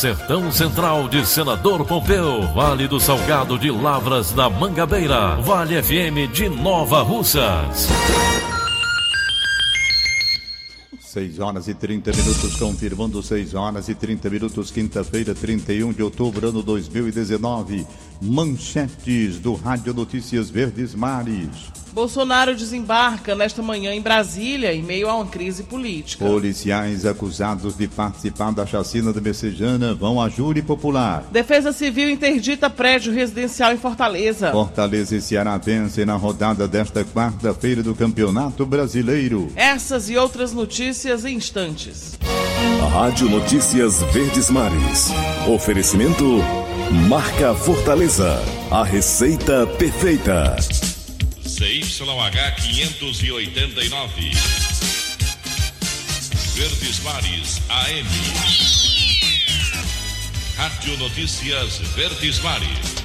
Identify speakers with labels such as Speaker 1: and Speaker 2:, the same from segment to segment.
Speaker 1: Sertão Central de Senador Pompeu, Vale do Salgado de Lavras da Mangabeira, Vale FM de Nova Russas.
Speaker 2: 6 horas e 30 minutos, confirmando 6 horas e 30 minutos, quinta-feira, 31 de outubro, ano 2019. Manchetes do Rádio Notícias Verdes Mares.
Speaker 3: Bolsonaro desembarca nesta manhã em Brasília em meio a uma crise política.
Speaker 2: Policiais acusados de participar da chacina de Messejana vão a júri popular.
Speaker 3: Defesa Civil interdita prédio residencial em Fortaleza.
Speaker 2: Fortaleza e Ceará vencem na rodada desta quarta-feira do Campeonato Brasileiro.
Speaker 3: Essas e outras notícias em instantes.
Speaker 1: Rádio Notícias Verdes Mares. Oferecimento Marca Fortaleza. A receita perfeita.
Speaker 4: CYH 589. Verdes Mares AM. Rádio Notícias Verdes Mares.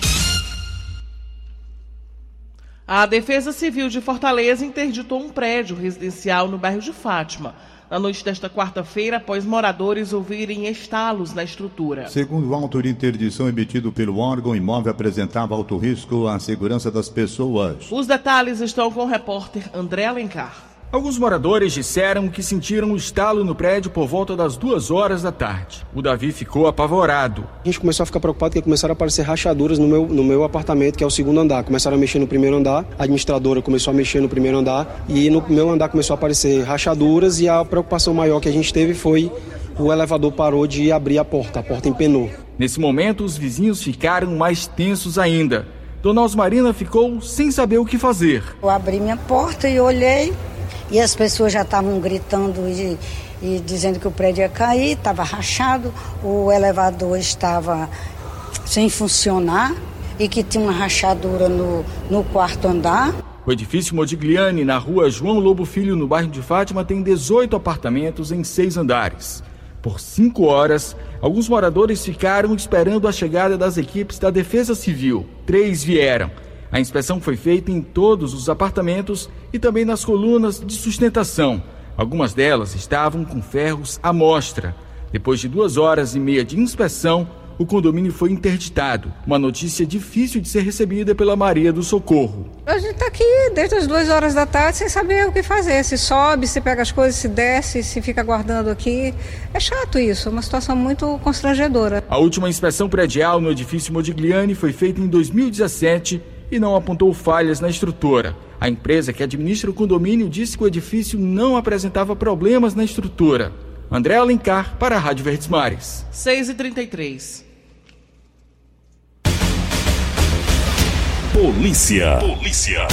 Speaker 3: A Defesa Civil de Fortaleza interditou um prédio residencial no bairro de Fátima. Na noite desta quarta-feira, após moradores ouvirem estalos na estrutura.
Speaker 2: Segundo o auto de interdição emitido pelo órgão, o imóvel apresentava alto risco à segurança das pessoas.
Speaker 3: Os detalhes estão com o repórter André Alencar.
Speaker 5: Alguns moradores disseram que sentiram um estalo no prédio por volta das duas horas da tarde. O Davi ficou apavorado.
Speaker 6: A gente começou a ficar preocupado porque começaram a aparecer rachaduras no meu, no meu apartamento, que é o segundo andar. Começaram a mexer no primeiro andar, a administradora começou a mexer no primeiro andar e no meu andar começou a aparecer rachaduras e a preocupação maior que a gente teve foi o elevador parou de abrir a porta, a porta empenou.
Speaker 5: Nesse momento, os vizinhos ficaram mais tensos ainda. Dona Osmarina ficou sem saber o que fazer.
Speaker 7: Eu abri minha porta e olhei e as pessoas já estavam gritando e, e dizendo que o prédio ia cair, estava rachado, o elevador estava sem funcionar e que tinha uma rachadura no, no quarto andar.
Speaker 5: O edifício Modigliani, na rua João Lobo Filho, no bairro de Fátima, tem 18 apartamentos em seis andares. Por cinco horas, alguns moradores ficaram esperando a chegada das equipes da Defesa Civil. Três vieram. A inspeção foi feita em todos os apartamentos e também nas colunas de sustentação. Algumas delas estavam com ferros à mostra. Depois de duas horas e meia de inspeção, o condomínio foi interditado. Uma notícia difícil de ser recebida pela Maria do Socorro.
Speaker 8: A gente está aqui desde as duas horas da tarde sem saber o que fazer. Se sobe, se pega as coisas, se desce, se fica guardando aqui. É chato isso, é uma situação muito constrangedora.
Speaker 5: A última inspeção predial no edifício Modigliani foi feita em 2017 e não apontou falhas na estrutura. A empresa que administra o condomínio disse que o edifício não apresentava problemas na estrutura. André Alencar para a Rádio Verdes Mares.
Speaker 3: 6 e 33
Speaker 1: Polícia. Polícia.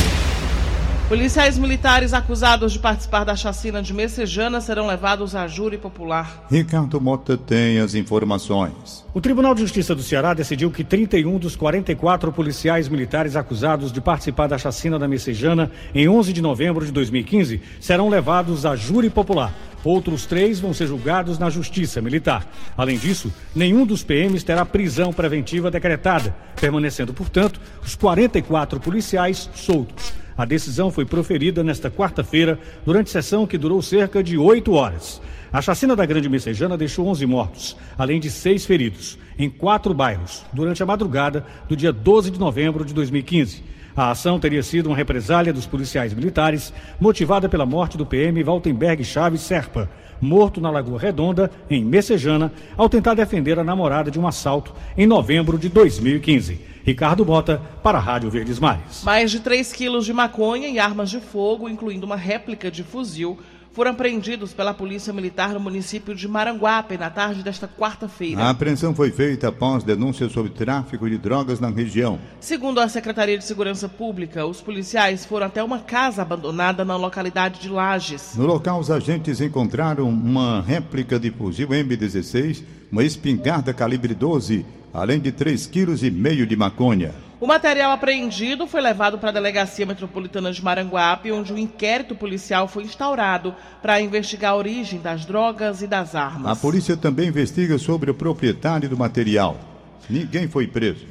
Speaker 3: Policiais militares acusados de participar da chacina de Messejana serão levados à júri popular.
Speaker 2: Ricardo Mota tem as informações.
Speaker 9: O Tribunal de Justiça do Ceará decidiu que 31 dos 44 policiais militares acusados de participar da chacina da Messejana em 11 de novembro de 2015 serão levados à júri popular. Outros três vão ser julgados na Justiça Militar. Além disso, nenhum dos PMs terá prisão preventiva decretada, permanecendo, portanto, os 44 policiais soltos. A decisão foi proferida nesta quarta-feira, durante sessão que durou cerca de oito horas. A chacina da Grande Messejana deixou 11 mortos, além de seis feridos, em quatro bairros, durante a madrugada do dia 12 de novembro de 2015. A ação teria sido uma represália dos policiais militares, motivada pela morte do PM Valtenberg Chaves Serpa, morto na Lagoa Redonda, em Messejana, ao tentar defender a namorada de um assalto em novembro de 2015. Ricardo Bota, para a Rádio Verdes Mares.
Speaker 3: Mais de 3 quilos de maconha e armas de fogo, incluindo uma réplica de fuzil, foram apreendidos pela Polícia Militar no município de Maranguape na tarde desta quarta-feira.
Speaker 2: A apreensão foi feita após denúncias sobre tráfico de drogas na região.
Speaker 3: Segundo a Secretaria de Segurança Pública, os policiais foram até uma casa abandonada na localidade de Lages.
Speaker 2: No local, os agentes encontraram uma réplica de fuzil M16, uma espingarda calibre 12, além de 3,5 kg de maconha.
Speaker 3: O material apreendido foi levado para a Delegacia Metropolitana de Maranguape, onde um inquérito policial foi instaurado para investigar a origem das drogas e das armas.
Speaker 2: A polícia também investiga sobre o proprietário do material. Ninguém foi preso.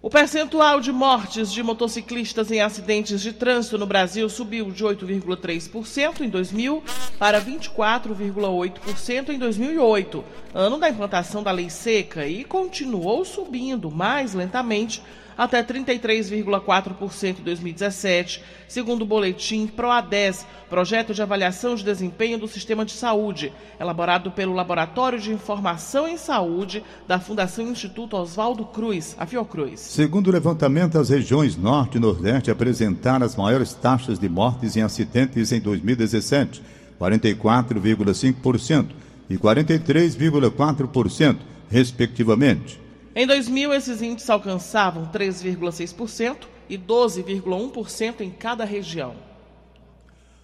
Speaker 3: O percentual de mortes de motociclistas em acidentes de trânsito no Brasil subiu de 8,3% em 2000 para 24,8% em 2008, ano da implantação da lei seca, e continuou subindo mais lentamente até 33,4% em 2017, segundo o boletim PROADES, Projeto de Avaliação de Desempenho do Sistema de Saúde, elaborado pelo Laboratório de Informação em Saúde da Fundação Instituto Oswaldo Cruz, a Fiocruz.
Speaker 2: Segundo o levantamento, as regiões Norte e Nordeste apresentaram as maiores taxas de mortes em acidentes em 2017, 44,5% e 43,4%, respectivamente.
Speaker 3: Em 2000, esses índices alcançavam 3,6% e 12,1% em cada região.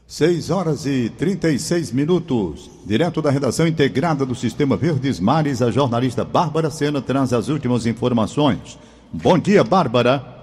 Speaker 2: 6 horas e 36 minutos. Direto da redação integrada do Sistema Verdes Mares, a jornalista Bárbara Sena traz as últimas informações. Bom dia, Bárbara.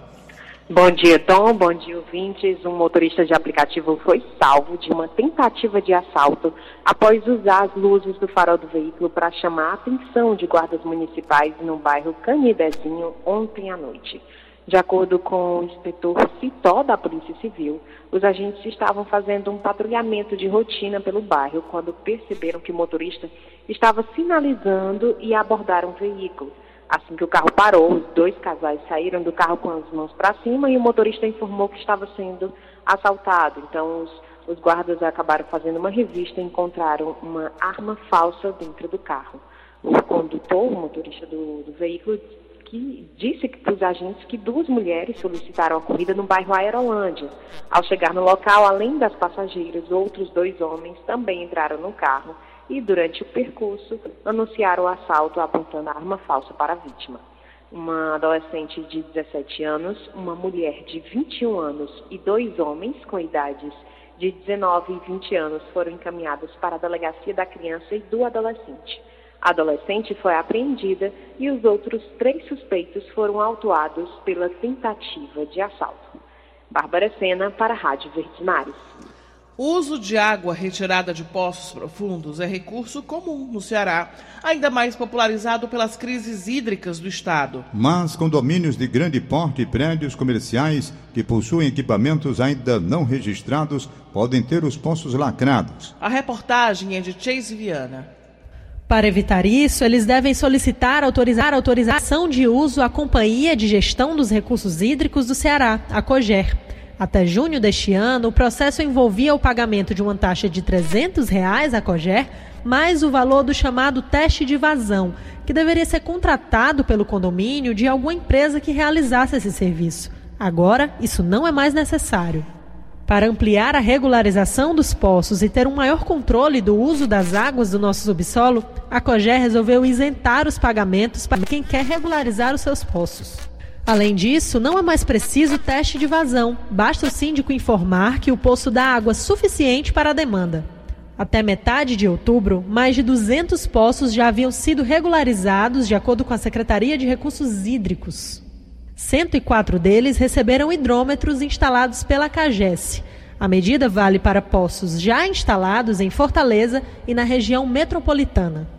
Speaker 10: Bom dia, Tom. Bom dia, ouvintes. Um motorista de aplicativo foi salvo de uma tentativa de assalto após usar as luzes do farol do veículo para chamar a atenção de guardas municipais no bairro Canidezinho ontem à noite. De acordo com o inspetor Citó da Polícia Civil, os agentes estavam fazendo um patrulhamento de rotina pelo bairro quando perceberam que o motorista estava sinalizando e abordaram o veículo. Assim que o carro parou, os dois casais saíram do carro com as mãos para cima e o motorista informou que estava sendo assaltado. Então, os, os guardas acabaram fazendo uma revista e encontraram uma arma falsa dentro do carro. O condutor, o motorista do, do veículo, que disse para os agentes que duas mulheres solicitaram a corrida no bairro Aerolândia. Ao chegar no local, além das passageiras, outros dois homens também entraram no carro e, durante o percurso, anunciaram o assalto apontando a arma falsa para a vítima. Uma adolescente de 17 anos, uma mulher de 21 anos e dois homens com idades de 19 e 20 anos foram encaminhados para a delegacia da criança e do adolescente. A adolescente foi apreendida e os outros três suspeitos foram autuados pela tentativa de assalto. Bárbara Sena para a Rádio Verdes Mares.
Speaker 3: O uso de água retirada de poços profundos é recurso comum no Ceará, ainda mais popularizado pelas crises hídricas do estado.
Speaker 2: Mas condomínios de grande porte e prédios comerciais que possuem equipamentos ainda não registrados podem ter os poços lacrados.
Speaker 3: A reportagem é de Chase Viana.
Speaker 11: Para evitar isso, eles devem solicitar autorizar autorização de uso à Companhia de Gestão dos Recursos Hídricos do Ceará, a COGER. Até junho deste ano, o processo envolvia o pagamento de uma taxa de 300 reais à COGER, mais o valor do chamado teste de vazão, que deveria ser contratado pelo condomínio de alguma empresa que realizasse esse serviço. Agora, isso não é mais necessário. Para ampliar a regularização dos poços e ter um maior controle do uso das águas do nosso subsolo, a COGER resolveu isentar os pagamentos para quem quer regularizar os seus poços. Além disso, não é mais preciso teste de vazão. Basta o síndico informar que o poço dá água suficiente para a demanda. Até metade de outubro, mais de 200 poços já haviam sido regularizados de acordo com a Secretaria de Recursos Hídricos. 104 deles receberam hidrômetros instalados pela CAGES. A medida vale para poços já instalados em Fortaleza e na região metropolitana.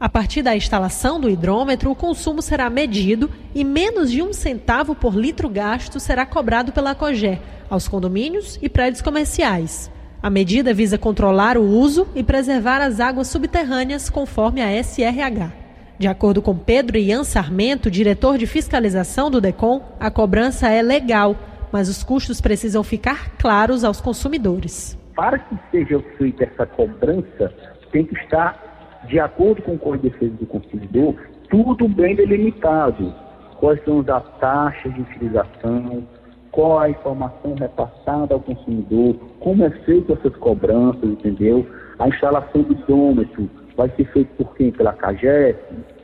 Speaker 11: A partir da instalação do hidrômetro, o consumo será medido e menos de um centavo por litro gasto será cobrado pela COGÉ aos condomínios e prédios comerciais. A medida visa controlar o uso e preservar as águas subterrâneas conforme a SRH. De acordo com Pedro Ian Sarmento, diretor de fiscalização do DECOM, a cobrança é legal, mas os custos precisam ficar claros aos consumidores.
Speaker 12: Para que seja feita essa cobrança, tem que estar de acordo com o Código de Defesa do Consumidor, tudo bem delimitado. Quais são as taxas de utilização, qual a informação repassada ao consumidor, como é feita essas cobranças, entendeu? A instalação do idômetro vai ser feita por quem? Pela CAGES?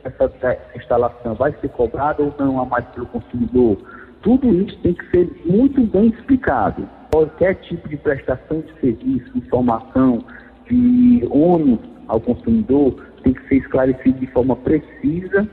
Speaker 12: Essa, instalação vai ser cobrada ou não a mais pelo consumidor? Tudo isso tem que ser muito bem explicado. Qualquer tipo de prestação de serviço, informação, de ônus ao consumidor tem que ser esclarecido de forma precisa,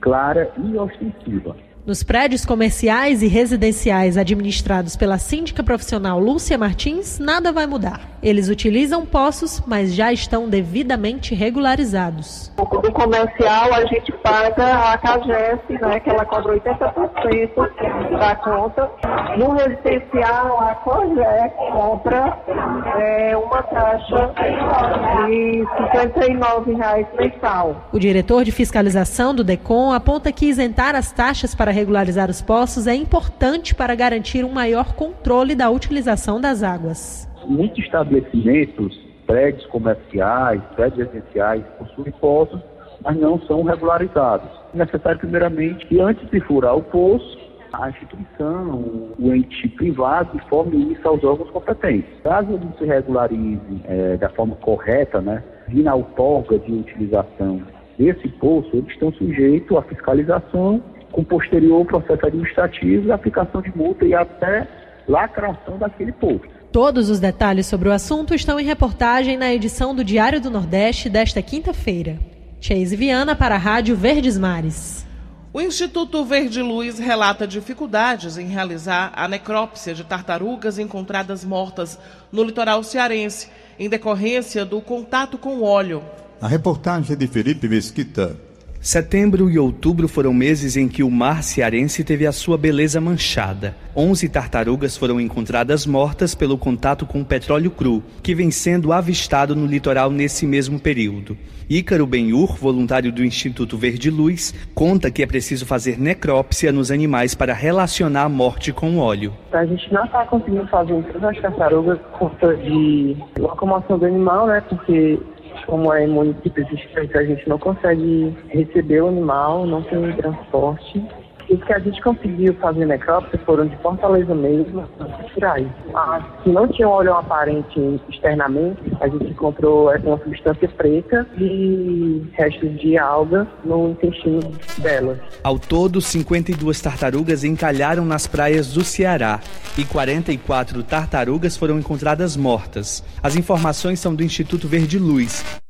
Speaker 12: clara e ostensiva.
Speaker 11: Nos prédios comerciais e residenciais administrados pela síndica profissional Lúcia Martins, nada vai mudar. Eles utilizam poços, mas já estão devidamente regularizados.
Speaker 13: No comercial, a gente paga a CAGES, né, que ela cobra 80% da conta. No residencial, a COGEC compra é, uma taxa de R$ 59,00 mensal.
Speaker 11: O diretor de fiscalização do DECOM aponta que isentar as taxas para regularizar os poços é importante para garantir um maior controle da utilização das águas.
Speaker 12: Muitos estabelecimentos, prédios comerciais, prédios residenciais, possuem poços, mas não são regularizados. É necessário, primeiramente, que antes de furar o poço, a instituição, o ente privado, informe isso aos órgãos competentes. Caso ele se regularize é, da forma correta, né, vir na outorga de utilização desse poço, eles estão sujeitos à fiscalização com posterior processo administrativo e aplicação de multa e até lacração daquele posto.
Speaker 11: Todos os detalhes sobre o assunto estão em reportagem na edição do Diário do Nordeste desta quinta-feira. Chase Viana para a Rádio Verdes Mares.
Speaker 3: O Instituto Verde Luz relata dificuldades em realizar a necrópsia de tartarugas encontradas mortas no litoral cearense, em decorrência do contato com óleo.
Speaker 2: A reportagem é de Felipe Mesquita.
Speaker 14: Setembro e outubro foram meses em que o mar cearense teve a sua beleza manchada. Onze tartarugas foram encontradas mortas pelo contato com petróleo cru, que vem sendo avistado no litoral nesse mesmo período. Ícaro Benhur, voluntário do Instituto Verde Luz, conta que é preciso fazer necrópsia nos animais para relacionar a morte com o óleo.
Speaker 13: A gente não está conseguindo fazer todas as tartarugas por conta de locomoção do animal, né? Porque como é em municípios distantes, a gente não consegue receber o animal, não tem transporte. Os que a gente conseguiu fazer necrópsia foram de Fortaleza mesmo, naturais. As que não tinham óleo aparente externamente, a gente encontrou uma substância preta e restos de alga no intestino delas.
Speaker 14: Ao todo, 52 tartarugas encalharam nas praias do Ceará e 44 tartarugas foram encontradas mortas. As informações são do Instituto Verde Luz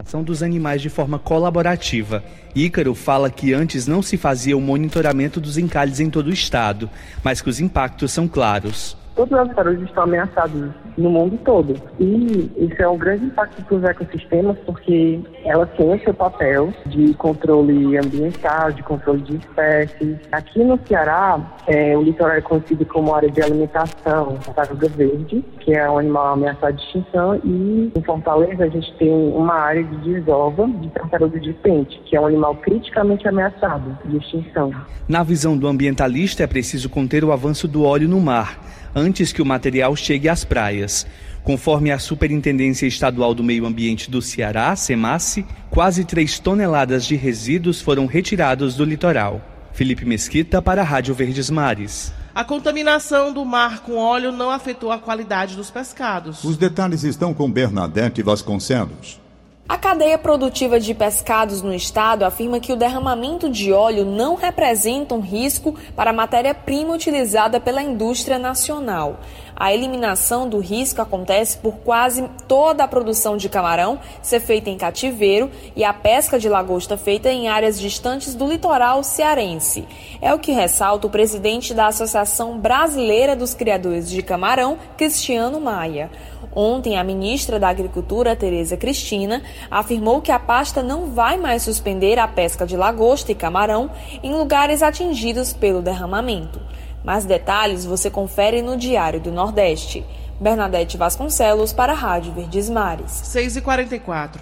Speaker 14: ação dos animais de forma colaborativa. Ícaro fala que antes não se fazia o monitoramento dos encalhes em todo o estado, mas que os impactos são claros
Speaker 13: todos os tartarugas estão ameaçados no mundo todo. E isso é um grande impacto para os ecossistemas, porque elas têm o seu papel de controle ambiental, de controle de espécies. Aqui no Ceará, é, o litoral é conhecido como área de alimentação tartaruga verde, que é um animal ameaçado de extinção, e em Fortaleza a gente tem uma área de desova de tartaruga de pente, que é um animal criticamente ameaçado de extinção.
Speaker 14: Na visão do ambientalista, é preciso conter o avanço do óleo no mar antes que o material chegue às praias. Conforme a Superintendência Estadual do Meio Ambiente do Ceará, SEMASSE, quase 3 toneladas de resíduos foram retirados do litoral. Felipe Mesquita para a Rádio Verdes Mares.
Speaker 3: A contaminação do mar com óleo não afetou a qualidade dos pescados.
Speaker 2: Os detalhes estão com Bernadette Vasconcelos.
Speaker 15: A cadeia produtiva de pescados no estado afirma que o derramamento de óleo não representa um risco para a matéria-prima utilizada pela indústria nacional. A eliminação do risco acontece por quase toda a produção de camarão ser feita em cativeiro e a pesca de lagosta feita em áreas distantes do litoral cearense. É o que ressalta o presidente da Associação Brasileira dos Criadores de Camarão, Cristiano Maia. Ontem, a ministra da Agricultura, Tereza Cristina, afirmou que a pasta não vai mais suspender a pesca de lagosta e camarão em lugares atingidos pelo derramamento. Mais detalhes você confere no Diário do Nordeste. Bernadette Vasconcelos para a Rádio Verdes Mares.
Speaker 3: 6h44.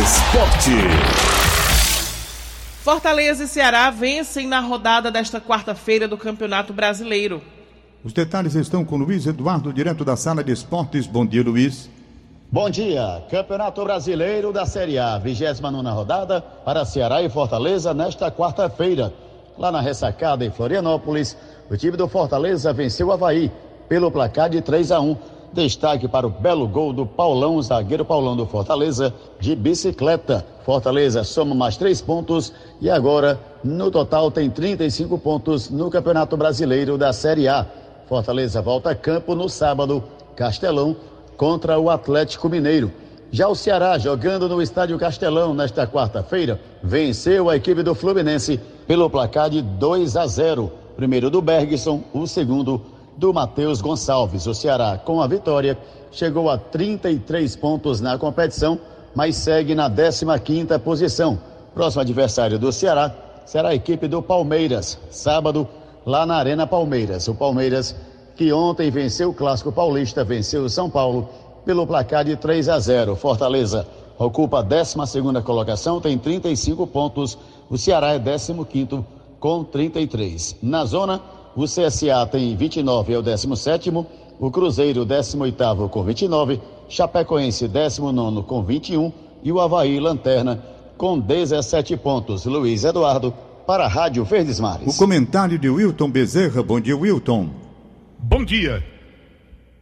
Speaker 1: Esporte.
Speaker 3: Fortaleza e Ceará vencem na rodada desta quarta-feira do Campeonato Brasileiro.
Speaker 2: Os detalhes estão com Luiz Eduardo, direto da sala de esportes. Bom dia, Luiz.
Speaker 16: Bom dia. Campeonato Brasileiro da Série A, 29 rodada para Ceará e Fortaleza nesta quarta-feira. Lá na ressacada em Florianópolis, o time do Fortaleza venceu o Havaí pelo placar de 3 a 1. Destaque para o belo gol do Paulão, zagueiro Paulão do Fortaleza, de bicicleta. Fortaleza soma mais três pontos e agora, no total, tem 35 pontos no Campeonato Brasileiro da Série A. Fortaleza volta a campo no sábado, Castelão, contra o Atlético Mineiro. Já o Ceará, jogando no Estádio Castelão nesta quarta-feira, venceu a equipe do Fluminense pelo placar de 2 a 0. Primeiro do Bergson, o segundo do Matheus Gonçalves. O Ceará, com a vitória, chegou a 33 pontos na competição, mas segue na 15ª posição. Próximo adversário do Ceará será a equipe do Palmeiras, sábado, lá na Arena Palmeiras. O Palmeiras, que ontem venceu o Clássico Paulista, venceu o São Paulo pelo placar de 3 a 0. Fortaleza ocupa a 12 colocação, tem 35 pontos. O Ceará é 15 com 33. Na zona, o CSA tem 29, é o 17. O Cruzeiro, 18 com 29. Chapecoense, 19 com 21. E o Havaí, lanterna, com 17 pontos. Luiz Eduardo, para a Rádio Verdes Mares.
Speaker 2: O comentário de Wilton Bezerra. Bom dia, Wilton.
Speaker 17: Bom dia.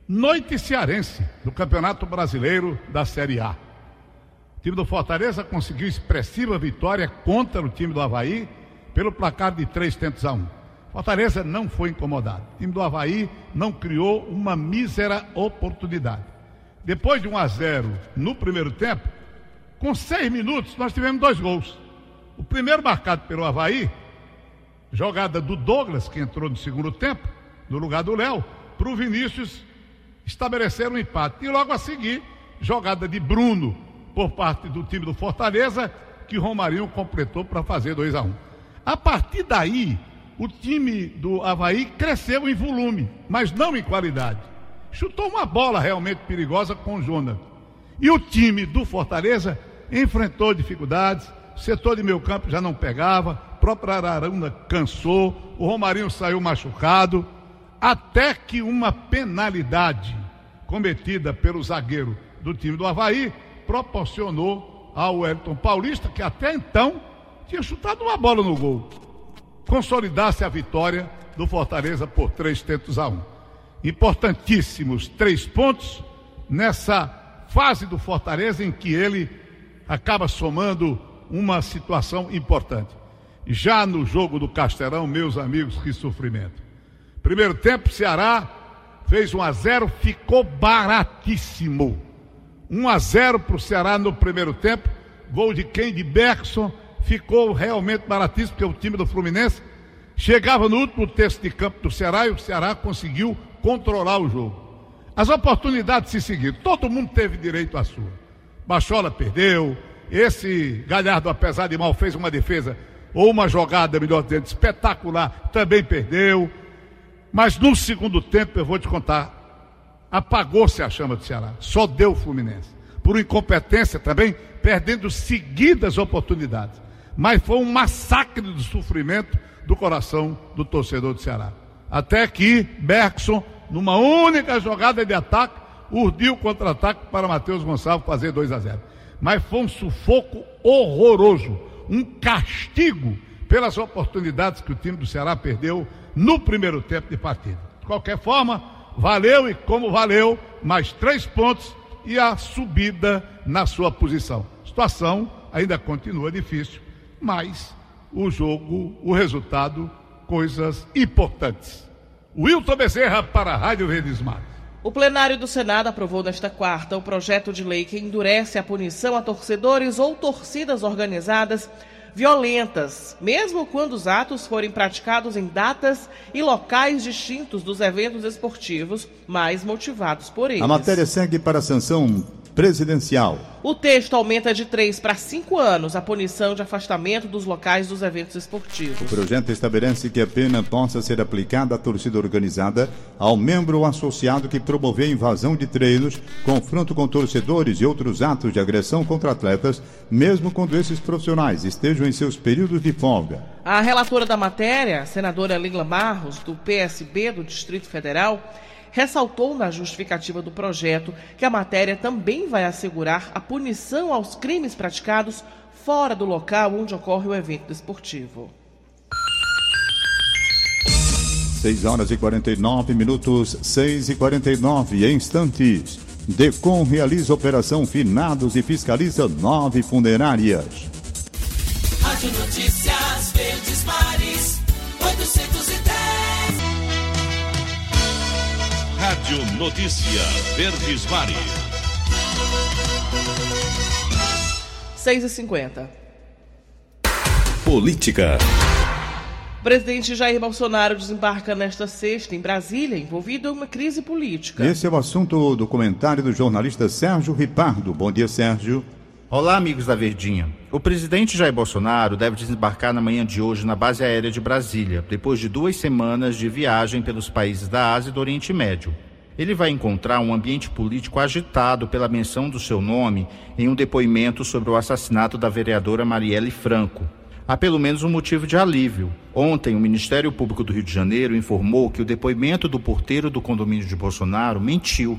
Speaker 17: Noite cearense do Campeonato Brasileiro da Série A. O time do Fortaleza conseguiu expressiva vitória contra o time do Havaí pelo placar de três tentos a um. Fortaleza não foi incomodado. O time do Havaí não criou uma mísera oportunidade. Depois de 1 a 0 no primeiro tempo, com seis minutos nós tivemos dois gols. O primeiro marcado pelo Havaí, jogada do Douglas, que entrou no segundo tempo, no lugar do Léo, para o Vinícius estabelecer um empate. E logo a seguir, jogada de Bruno por parte do time do Fortaleza, que Romarinho completou para fazer 2 a 1 um. A partir daí, o time do Havaí cresceu em volume, mas não em qualidade. Chutou uma bola realmente perigosa com o Jonathan. E o time do Fortaleza enfrentou dificuldades, setor de meio campo já não pegava, próprio Araruna cansou, o Romarinho saiu machucado até que uma penalidade cometida pelo zagueiro do time do Havaí proporcionou ao Elton Paulista, que até então tinha chutado uma bola no gol, consolidasse a vitória do Fortaleza por três tentos a um. Importantíssimos três pontos nessa fase do Fortaleza em que ele acaba somando uma situação importante. Já no jogo do Castelão, meus amigos, que sofrimento. Primeiro tempo, Ceará fez 1 a 0, ficou baratíssimo. 1 a 0 para o Ceará no primeiro tempo. Gol de quem? De Bergson. Ficou realmente baratíssimo, porque o time do Fluminense chegava no último terço de campo do Ceará e o Ceará conseguiu controlar o jogo. As oportunidades se seguiram, todo mundo teve direito à sua. Bachola perdeu, esse Galhardo, apesar de mal, fez uma defesa ou uma jogada, melhor dizendo, espetacular, também perdeu. Mas no segundo tempo, eu vou te contar, apagou-se a chama do Ceará. Só deu o Fluminense. Por incompetência também, perdendo seguidas oportunidades. Mas foi um massacre do sofrimento do coração do torcedor do Ceará. Até que Bergson, numa única jogada de ataque, urdiu o contra-ataque para Matheus Gonçalves fazer 2 a 0. Mas foi um sufoco horroroso, um castigo pelas oportunidades que o time do Ceará perdeu no primeiro tempo de partida. De qualquer forma, valeu e como valeu, mais três pontos e a subida na sua posição. A situação ainda continua difícil, mas o jogo, o resultado, coisas importantes. Wilton Bezerra para a Rádio Verdes Mares.
Speaker 3: O plenário do Senado aprovou nesta quarta o projeto de lei que endurece a punição a torcedores ou torcidas organizadas violentas, mesmo quando os atos forem praticados em datas e locais distintos dos eventos esportivos, mais motivados por eles.
Speaker 2: A matéria segue para a sanção presidencial.
Speaker 3: O texto aumenta de 3 para 5 anos a punição de afastamento dos locais dos eventos esportivos.
Speaker 2: O projeto estabelece que a pena possa ser aplicada à torcida organizada, ao membro ou associado que promover invasão de treinos, confronto com torcedores e outros atos de agressão contra atletas, mesmo quando esses profissionais estejam em seus períodos de folga.
Speaker 3: A relatora da matéria, a senadora Lila Barros, do PSB do Distrito Federal, ressaltou na justificativa do projeto que a matéria também vai assegurar a punição aos crimes praticados fora do local onde ocorre o evento esportivo.
Speaker 2: 6 horas e 49 minutos, 6 e 49 instantes. Decom realiza operação finados e fiscaliza nove funerárias.
Speaker 18: Rádio Notícias Verdes Mares 810.
Speaker 4: Rádio Notícia Verdes Mares.
Speaker 3: 6 e 50
Speaker 1: Política.
Speaker 3: O presidente Jair Bolsonaro desembarca nesta sexta em Brasília, envolvido em uma crise política.
Speaker 2: Esse é o assunto do comentário do jornalista Sérgio Ripardo. Bom dia, Sérgio.
Speaker 19: Olá, amigos da Verdinha. O presidente Jair Bolsonaro deve desembarcar na manhã de hoje na base aérea de Brasília, depois de duas semanas de viagem pelos países da Ásia e do Oriente Médio. Ele vai encontrar um ambiente político agitado pela menção do seu nome em um depoimento sobre o assassinato da vereadora Marielle Franco. Há pelo menos um motivo de alívio. Ontem, o Ministério Público do Rio de Janeiro informou que o depoimento do porteiro do condomínio de Bolsonaro mentiu.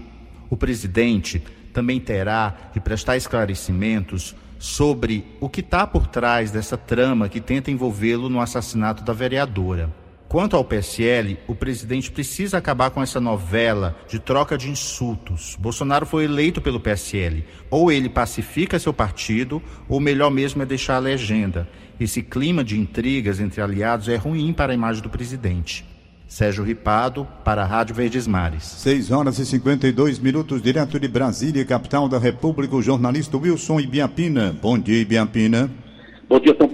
Speaker 19: O presidente também terá de prestar esclarecimentos sobre o que está por trás dessa trama que tenta envolvê-lo no assassinato da vereadora. Quanto ao PSL, o presidente precisa acabar com essa novela de troca de insultos. Bolsonaro foi eleito pelo PSL. Ou ele pacifica seu partido, ou melhor mesmo é deixar a legenda. Esse clima de intrigas entre aliados é ruim para a imagem do presidente. Sérgio Ripado, para a Rádio Verdes Mares.
Speaker 2: 6 horas e 52 minutos, direto de Brasília, capital da República, o jornalista Wilson Ibiapina. Bom dia, Ibiapina.
Speaker 20: Bom dia, Tom.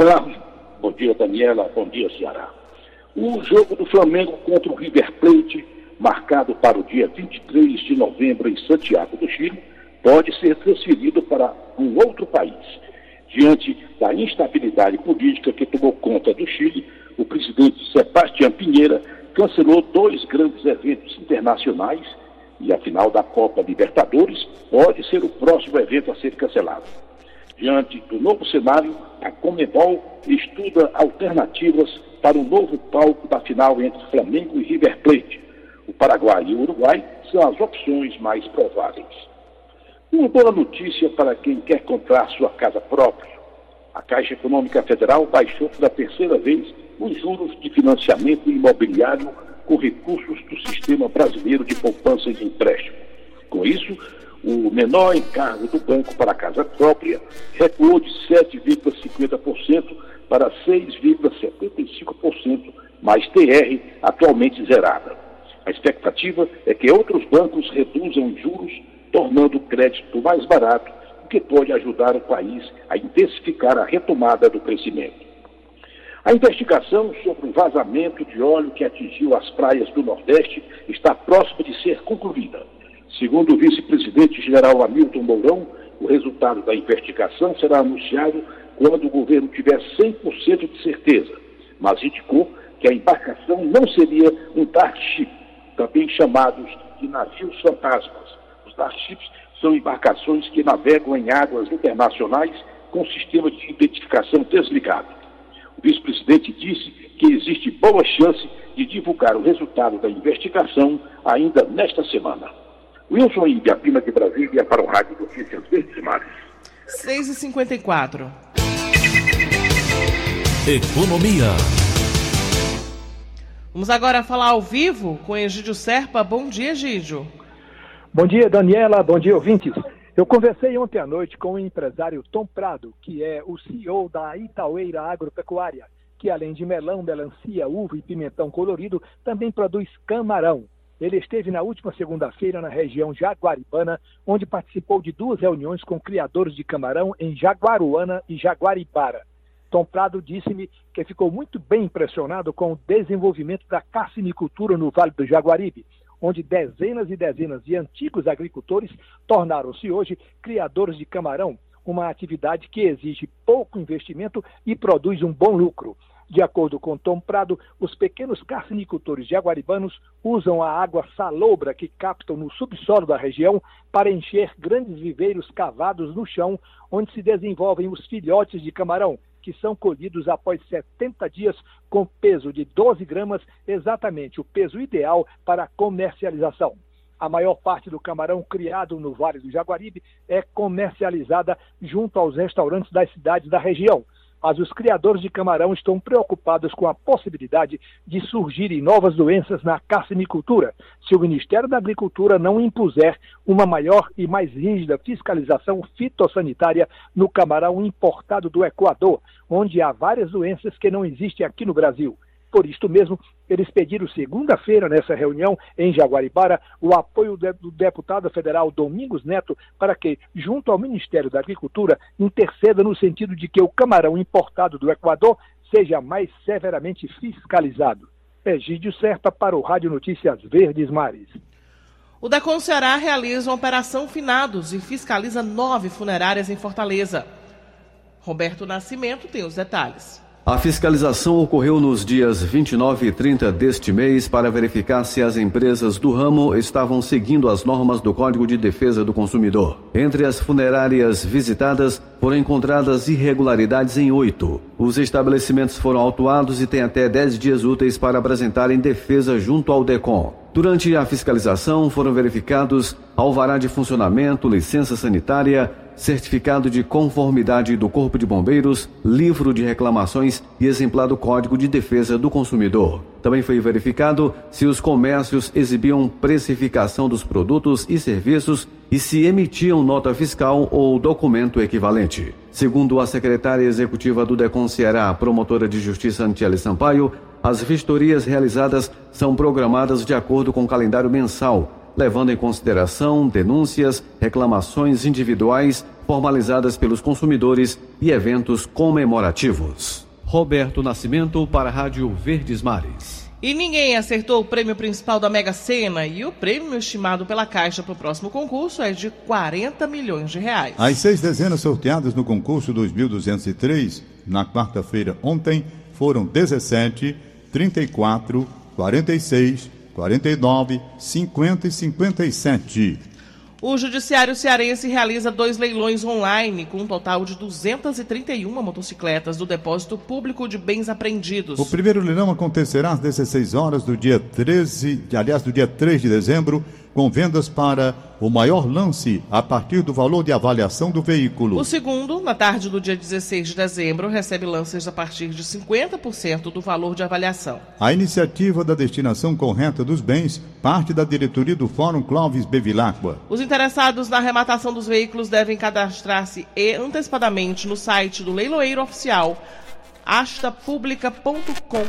Speaker 20: Bom dia, Daniela. Bom dia, Ceará. O jogo do Flamengo contra o River Plate, marcado para o dia 23 de novembro em Santiago do Chile, pode ser transferido para um outro país. Diante da instabilidade política que tomou conta do Chile, o presidente Sebastião Pinheira cancelou dois grandes eventos internacionais e a final da Copa Libertadores pode ser o próximo evento a ser cancelado. Diante do novo cenário, a Comebol estuda alternativas para o novo palco da final entre Flamengo e River Plate. O Paraguai e o Uruguai são as opções mais prováveis. Uma boa notícia para quem quer comprar sua casa própria. A Caixa Econômica Federal baixou pela terceira vez os juros de financiamento imobiliário com recursos do Sistema Brasileiro de Poupança e Empréstimo. Com isso, o menor encargo do banco para a casa própria recuou de 7,50% para 6,75%, mais TR atualmente zerada. A expectativa é que outros bancos reduzam os juros, tornando o crédito mais barato, o que pode ajudar o país a intensificar a retomada do crescimento. A investigação sobre o vazamento de óleo que atingiu as praias do Nordeste está próxima de ser concluída. Segundo o vice-presidente general Hamilton Mourão, o resultado da investigação será anunciado quando o governo tiver 100% de certeza, mas indicou que a embarcação não seria um dark ship, também chamados de navios fantasmas. Os dark ships são embarcações que navegam em águas internacionais com sistema de identificação desligado. O vice-presidente disse que existe boa chance de divulgar o resultado da investigação ainda nesta semana. Wilson Ibiapina de Brasília para o Rádio Notícias Verdes Mares.
Speaker 3: 6h54.
Speaker 1: Economia.
Speaker 3: Vamos agora falar ao vivo com Egídio Serpa. Bom dia, Egídio.
Speaker 21: Bom dia, Daniela. Bom dia, ouvintes. Eu conversei ontem à noite com o empresário Tom Prado, que é o CEO da Itaueira Agropecuária, que além de melão, melancia, uva e pimentão colorido, também produz camarão. Ele esteve na última segunda-feira na região jaguaribana, onde participou de duas reuniões com criadores de camarão em Jaguaruana e Jaguaribara. Tom Prado disse-me que ficou muito bem impressionado com o desenvolvimento da carcinicultura no Vale do Jaguaribe. Onde dezenas e dezenas de antigos agricultores tornaram-se hoje criadores de camarão, uma atividade que exige pouco investimento e produz um bom lucro. De acordo com Tom Prado, os pequenos carcinicultores jaguaribanos usam a água salobra que captam no subsolo da região para encher grandes viveiros cavados no chão, onde se desenvolvem os filhotes de camarão, que são colhidos após 70 dias com peso de 12 gramas, exatamente o peso ideal para comercialização. A maior parte do camarão criado no Vale do Jaguaribe é comercializada junto aos restaurantes das cidades da região mas os criadores de camarão estão preocupados com a possibilidade de surgirem novas doenças na carcinicultura, se o Ministério da Agricultura não impuser uma maior e mais rígida fiscalização fitossanitária no camarão importado do Equador, onde há várias doenças que não existem aqui no Brasil. Por isto mesmo, eles pediram segunda-feira, nessa reunião em Jaguaribara, o apoio do deputado federal Domingos Neto para que, junto ao Ministério da Agricultura, interceda no sentido de que o camarão importado do Equador seja mais severamente fiscalizado. Egídio Serpa para o Rádio Notícias Verdes Mares.
Speaker 3: O Decon Ceará realiza uma operação finados e fiscaliza nove funerárias em Fortaleza. Roberto Nascimento tem os detalhes.
Speaker 22: A fiscalização ocorreu nos dias 29 e 30 deste mês para verificar se as empresas do ramo estavam seguindo as normas do Código de Defesa do Consumidor. Entre as funerárias visitadas, foram encontradas irregularidades em oito. Os estabelecimentos foram autuados e têm até 10 dias úteis para apresentarem defesa junto ao DECOM. Durante a fiscalização, foram verificados alvará de funcionamento, licença sanitária, certificado de conformidade do Corpo de Bombeiros, livro de reclamações e exemplar do Código de Defesa do Consumidor. Também foi verificado se os comércios exibiam precificação dos produtos e serviços e se emitiam nota fiscal ou documento equivalente. Segundo a secretária executiva do Decon Ceará, promotora de justiça Antiele Sampaio, as vistorias realizadas são programadas de acordo com o calendário mensal levando em consideração denúncias, reclamações individuais formalizadas pelos consumidores e eventos comemorativos. Roberto Nascimento para a Rádio Verdes Mares.
Speaker 3: E ninguém acertou o prêmio principal da Mega Sena e o prêmio estimado pela Caixa para o próximo concurso é de 40 milhões de reais.
Speaker 2: As seis dezenas sorteadas no concurso 2203, na quarta-feira ontem, foram 17, 34, 46, 49, 50 e 57.
Speaker 3: O Judiciário Cearense realiza dois leilões online, com um total de 231 motocicletas do Depósito Público de Bens Apreendidos.
Speaker 2: O primeiro leilão acontecerá às 16 horas do dia 13, aliás, do dia 3 de dezembro, com vendas para o maior lance a partir do valor de avaliação do veículo.
Speaker 3: O segundo, na tarde do dia 16 de dezembro, recebe lances a partir de 50% do valor de avaliação.
Speaker 2: A iniciativa da destinação correta dos bens parte da diretoria do Fórum Clóvis Bevilacqua.
Speaker 3: Os interessados na arrematação dos veículos devem cadastrar-se antecipadamente no site do leiloeiro oficial astapublica.com.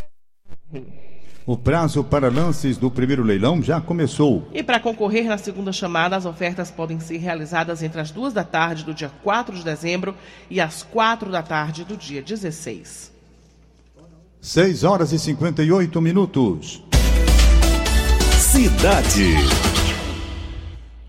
Speaker 2: O prazo para lances do primeiro leilão já começou.
Speaker 3: E para concorrer na segunda chamada, as ofertas podem ser realizadas entre as duas da tarde do dia 4 de dezembro e as quatro da tarde do dia 16.
Speaker 2: 6 horas e 58 minutos.
Speaker 1: Cidade.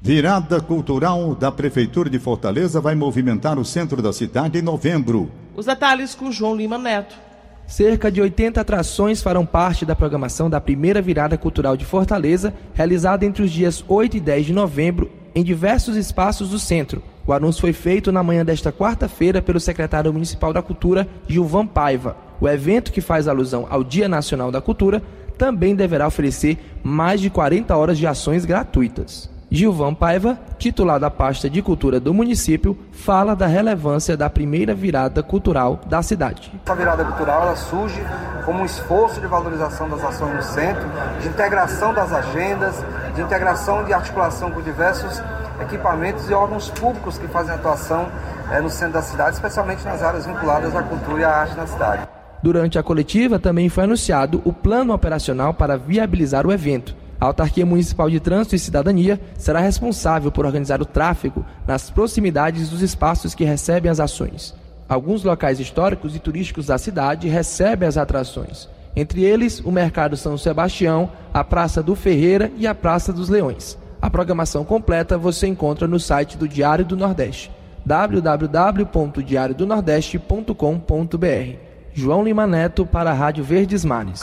Speaker 2: Virada cultural da Prefeitura de Fortaleza vai movimentar o centro da cidade em novembro.
Speaker 3: Os detalhes com João Lima Neto.
Speaker 23: Cerca de 80 atrações farão parte da programação da primeira virada cultural de Fortaleza, realizada entre os dias 8 e 10 de novembro, em diversos espaços do centro. O anúncio foi feito na manhã desta quarta-feira pelo secretário municipal da Cultura, Gilvan Paiva. O evento, que faz alusão ao Dia Nacional da Cultura, também deverá oferecer mais de 40 horas de ações gratuitas. Gilvan Paiva, titular da pasta de cultura do município, fala da relevância da primeira virada cultural da cidade.
Speaker 24: A virada cultural surge como um esforço de valorização das ações no centro, de integração das agendas, de integração de articulação com diversos equipamentos e órgãos públicos que fazem atuação é, no centro da cidade, especialmente nas áreas vinculadas à cultura e à arte na cidade.
Speaker 23: Durante a coletiva também foi anunciado o plano operacional para viabilizar o evento a Autarquia Municipal de Trânsito e Cidadania será responsável por organizar o tráfego nas proximidades dos espaços que recebem as ações. Alguns locais históricos e turísticos da cidade recebem as atrações. Entre eles, o Mercado São Sebastião, a Praça do Ferreira e a Praça dos Leões. A programação completa você encontra no site do Diário do Nordeste www.diariodonordeste.com.br. João Lima Neto para a Rádio Verdes Mares.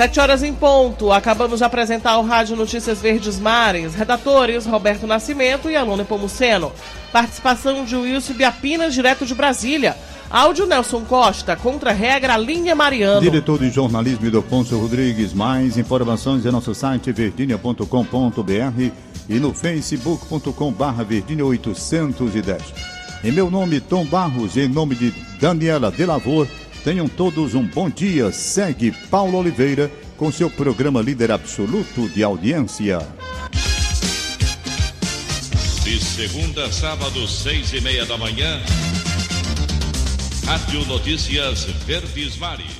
Speaker 3: Sete horas em ponto. Acabamos de apresentar o Rádio Notícias Verdes Mares. Redatores Roberto Nascimento e Alona Pomuceno. Participação de Wilson Biapinas, direto de Brasília. Áudio Nelson Costa, contra-regra Linha Mariano.
Speaker 2: Diretor de jornalismo Idofonso Rodrigues. Mais informações em nosso site verdinha.com.br e no facebook.com barra verdinha 810. Em meu nome, Tom Barros, em nome de Daniela Delavor, tenham todos um bom dia. Segue Paulo Oliveira com seu programa líder absoluto de audiência.
Speaker 4: De segunda a sábado, seis e meia da manhã, Rádio Notícias Verdes Mares.